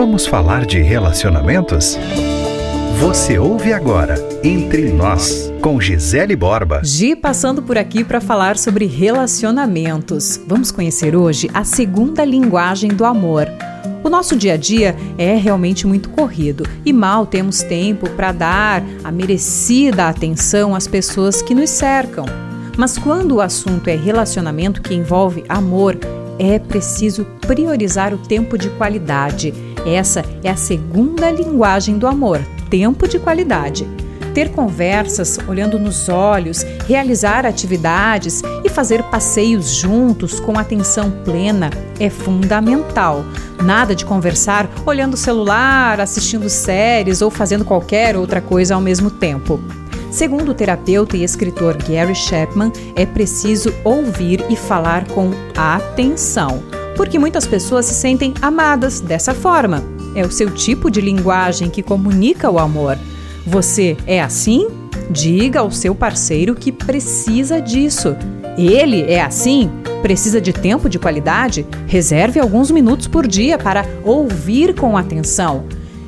Vamos falar de relacionamentos? Você ouve agora Entre Nós, com Gisele Borba. Gi passando por aqui para falar sobre relacionamentos. Vamos conhecer hoje a segunda linguagem do amor. O nosso dia a dia é realmente muito corrido e mal temos tempo para dar a merecida atenção às pessoas que nos cercam. Mas quando o assunto é relacionamento que envolve amor, é preciso priorizar o tempo de qualidade. Essa é a segunda linguagem do amor, tempo de qualidade. Ter conversas olhando nos olhos, realizar atividades e fazer passeios juntos com atenção plena é fundamental. Nada de conversar olhando o celular, assistindo séries ou fazendo qualquer outra coisa ao mesmo tempo. Segundo o terapeuta e escritor Gary Chapman, é preciso ouvir e falar com atenção, porque muitas pessoas se sentem amadas dessa forma. É o seu tipo de linguagem que comunica o amor. Você é assim? Diga ao seu parceiro que precisa disso. Ele é assim? Precisa de tempo de qualidade? Reserve alguns minutos por dia para ouvir com atenção.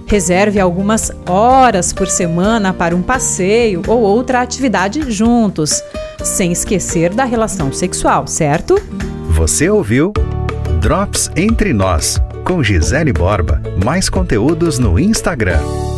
Reserve algumas horas por semana para um passeio ou outra atividade juntos, sem esquecer da relação sexual, certo? Você ouviu Drops Entre Nós, com Gisele Borba. Mais conteúdos no Instagram